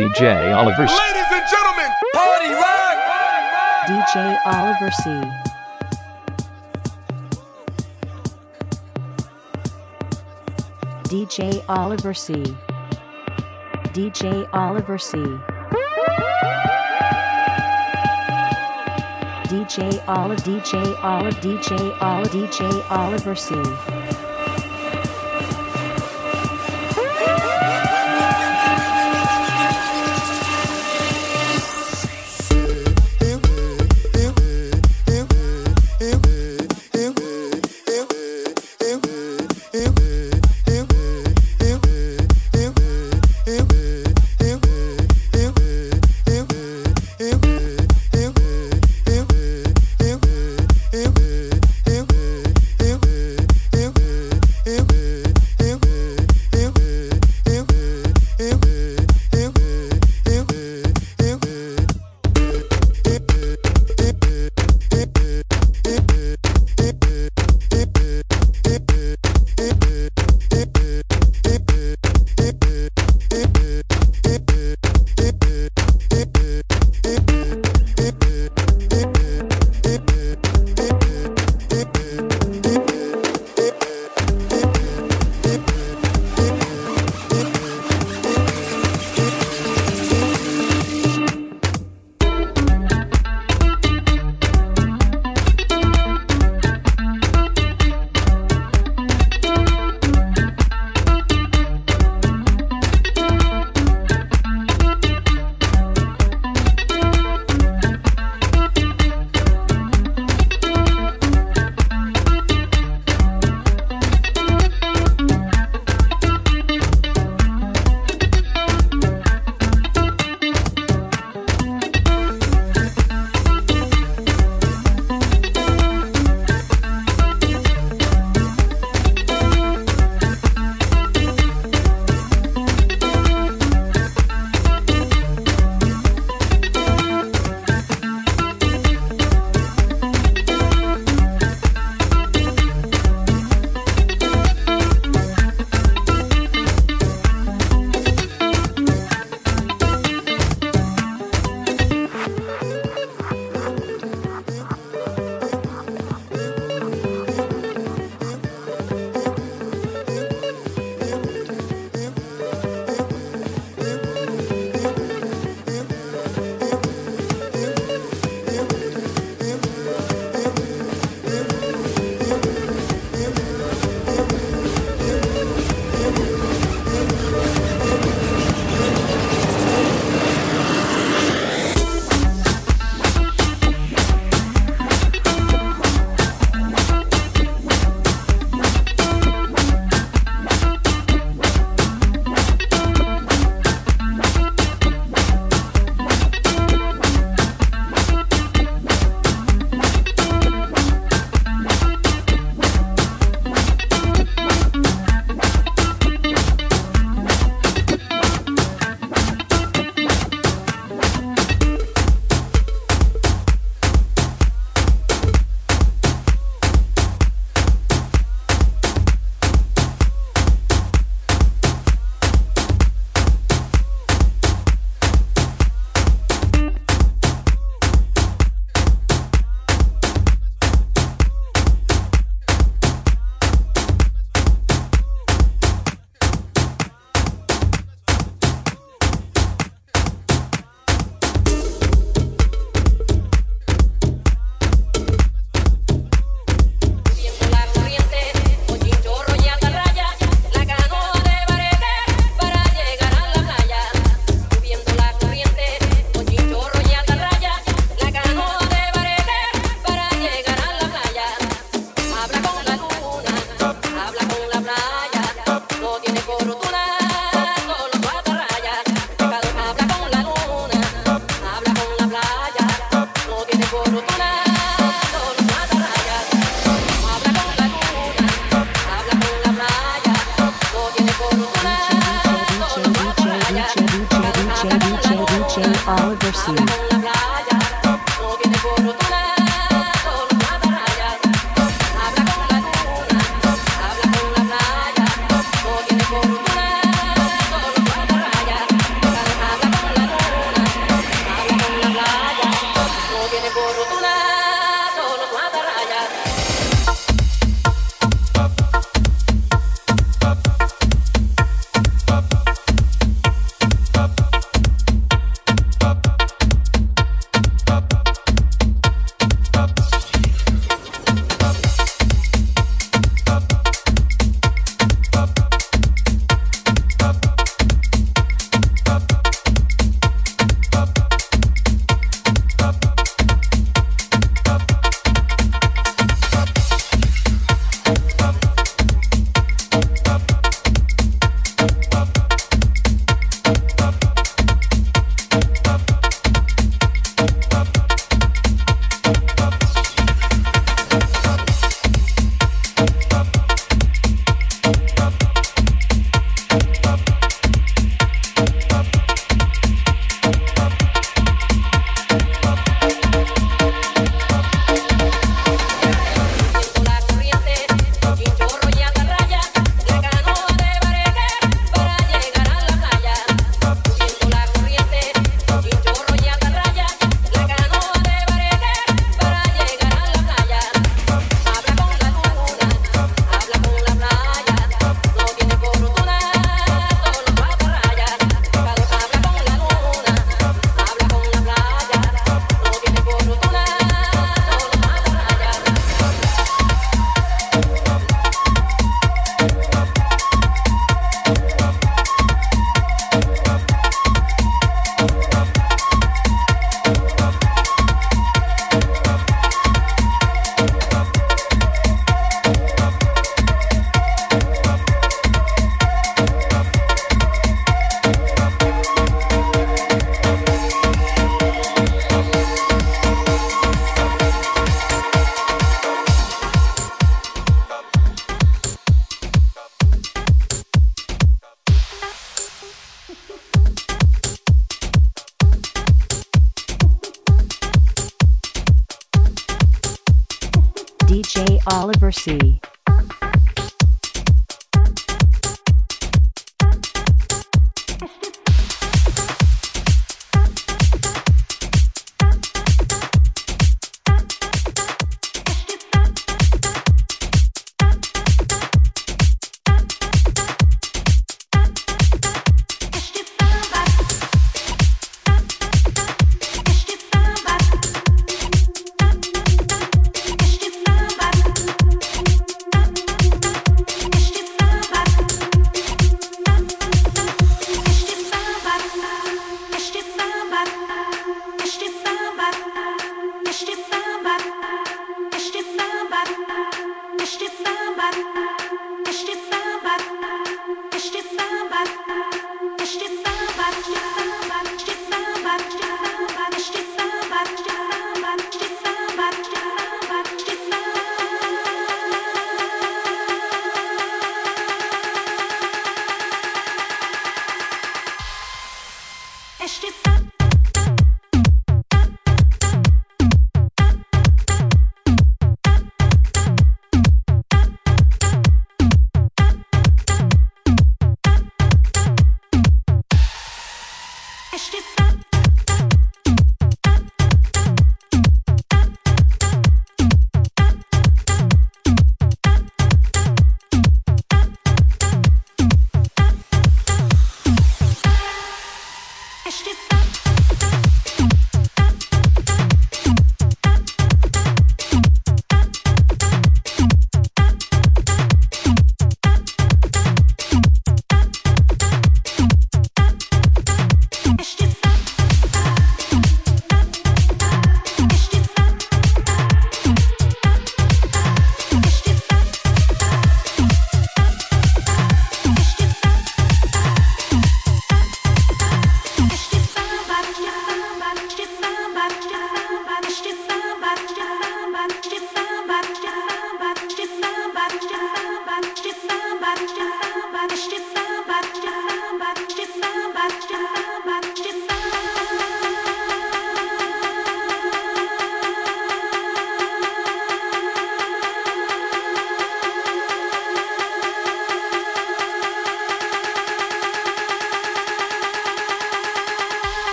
DJ Oliver C. Ladies and gentlemen, party rock! DJ Oliver C. DJ Oliver C. DJ Oliver C. DJ Olive DJ Olive DJ Olive DJ Oliver C.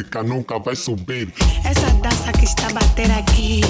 música nunca vai subir. Essa dança que está batendo aqui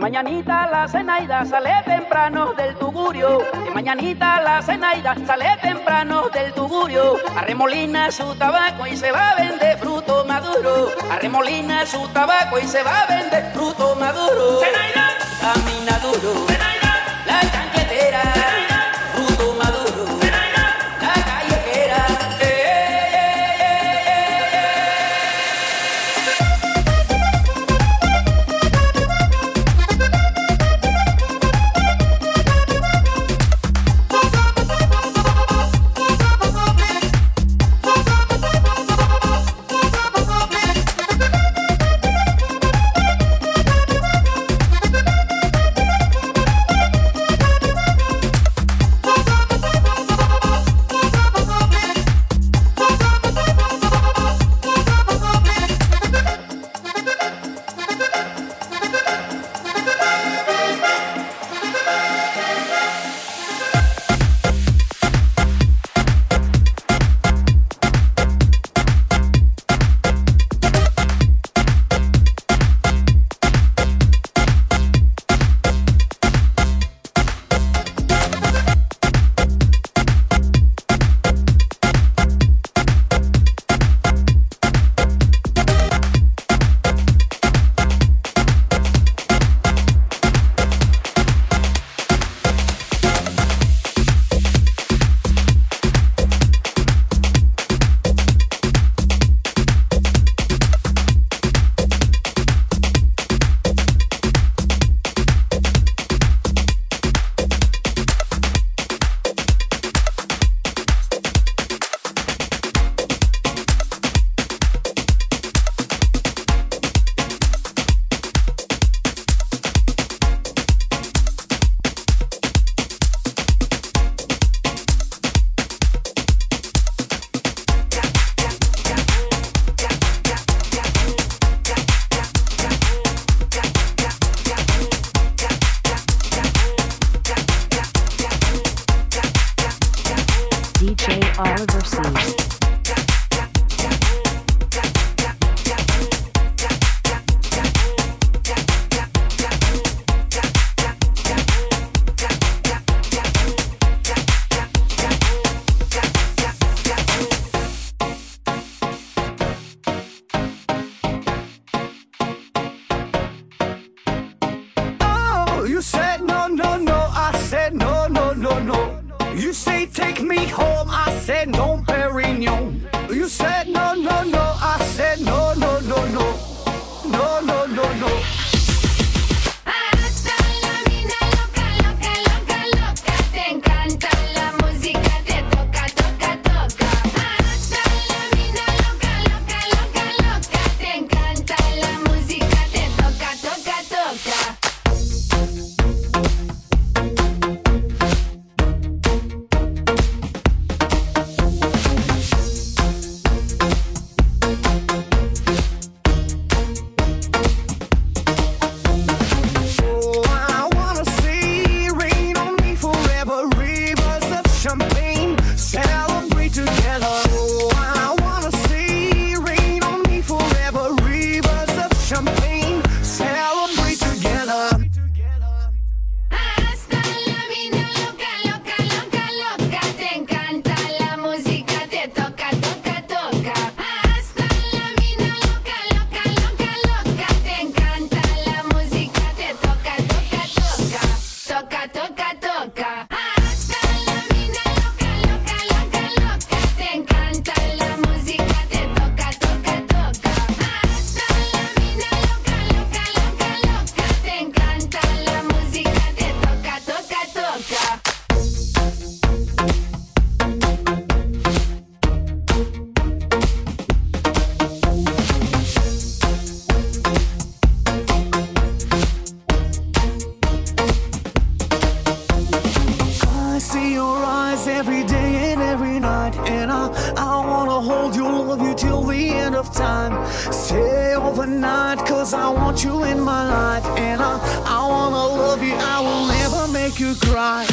mañanita la cenaida sale temprano del tugurio. De mañanita la cenaida sale temprano del tugurio. Arremolina su tabaco y se va a vender fruto maduro. Arremolina su tabaco y se va a vender fruto maduro. Cenaida. Camina duro. Cenaida. La Stay overnight, cause I want you in my life. And I, I wanna love you, I will never make you cry.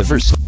DJ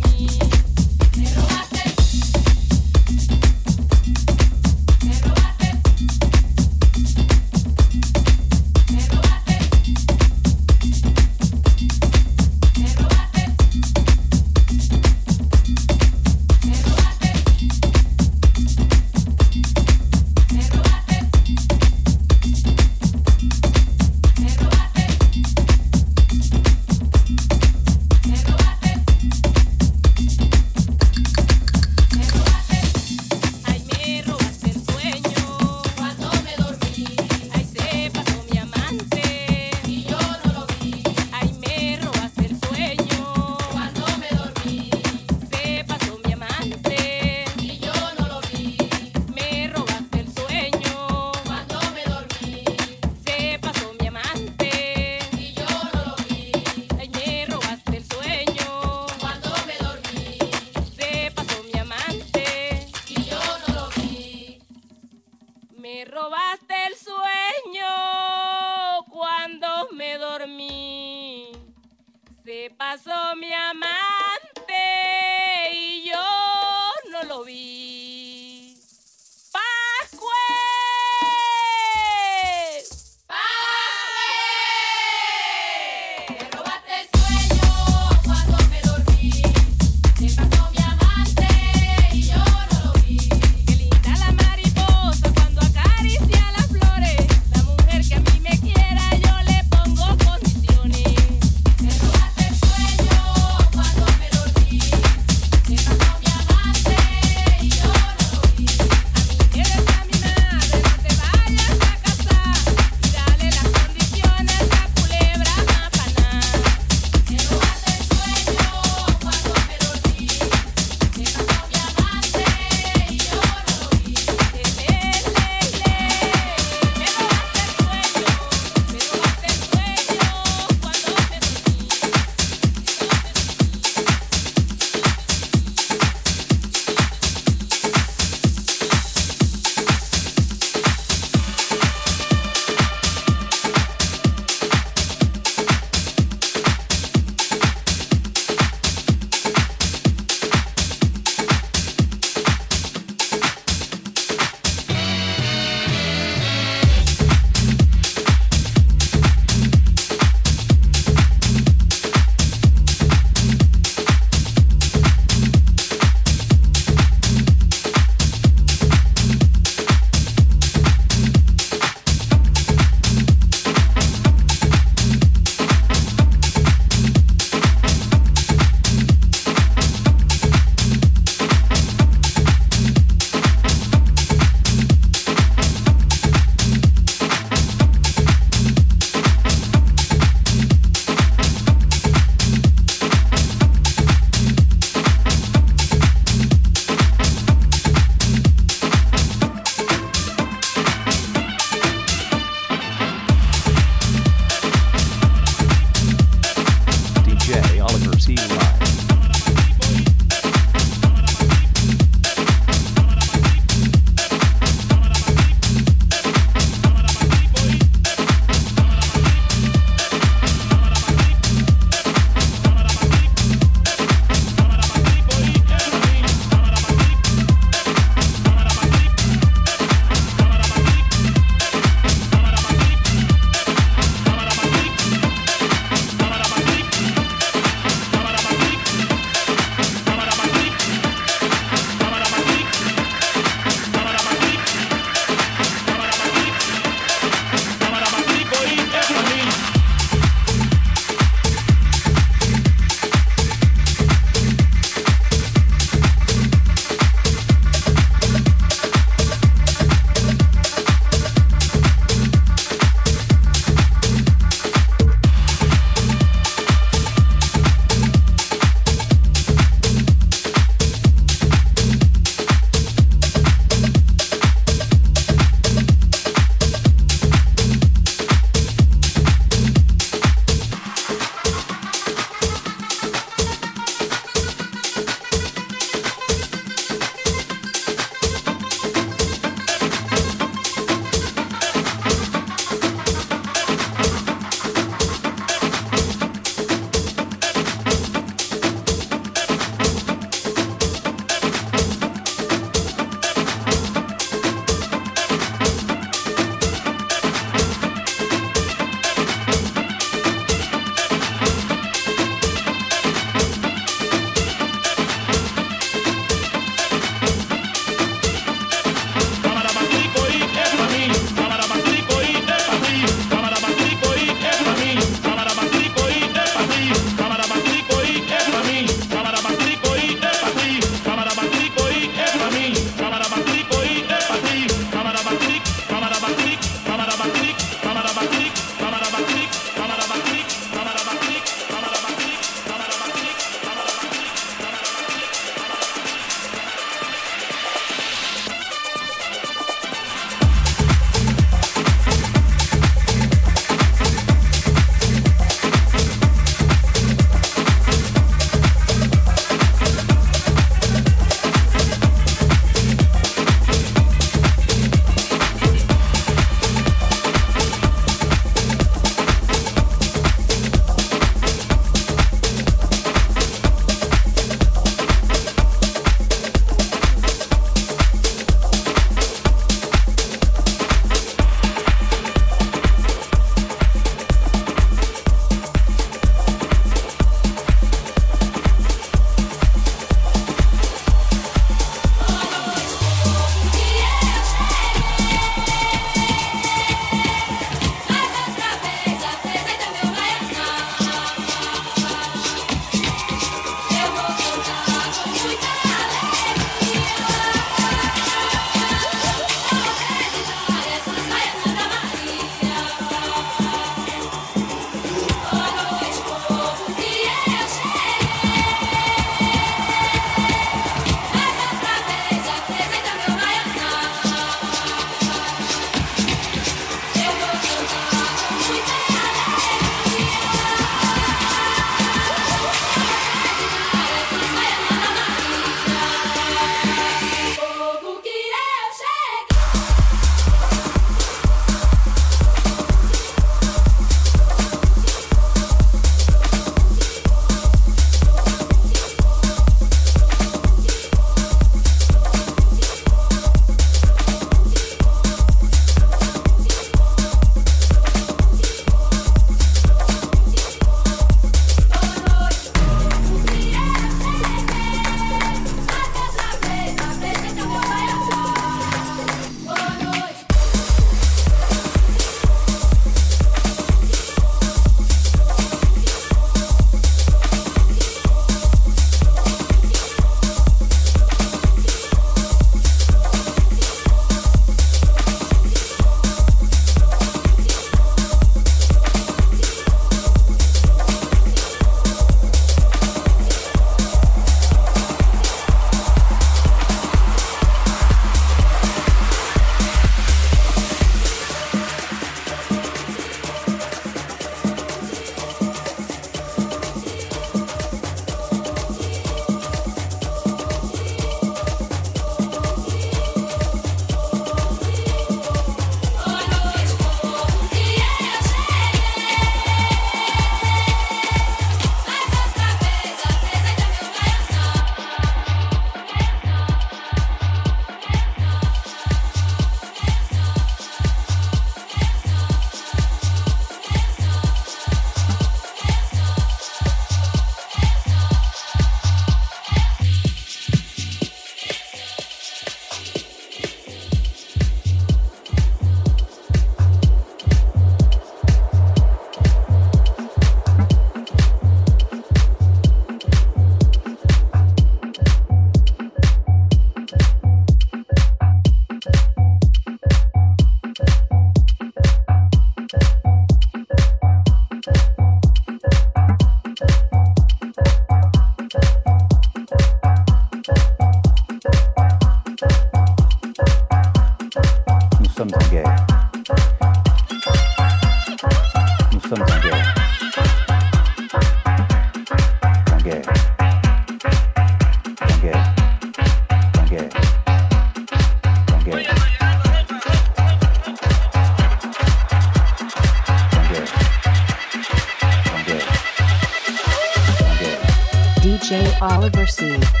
J. Oliver C.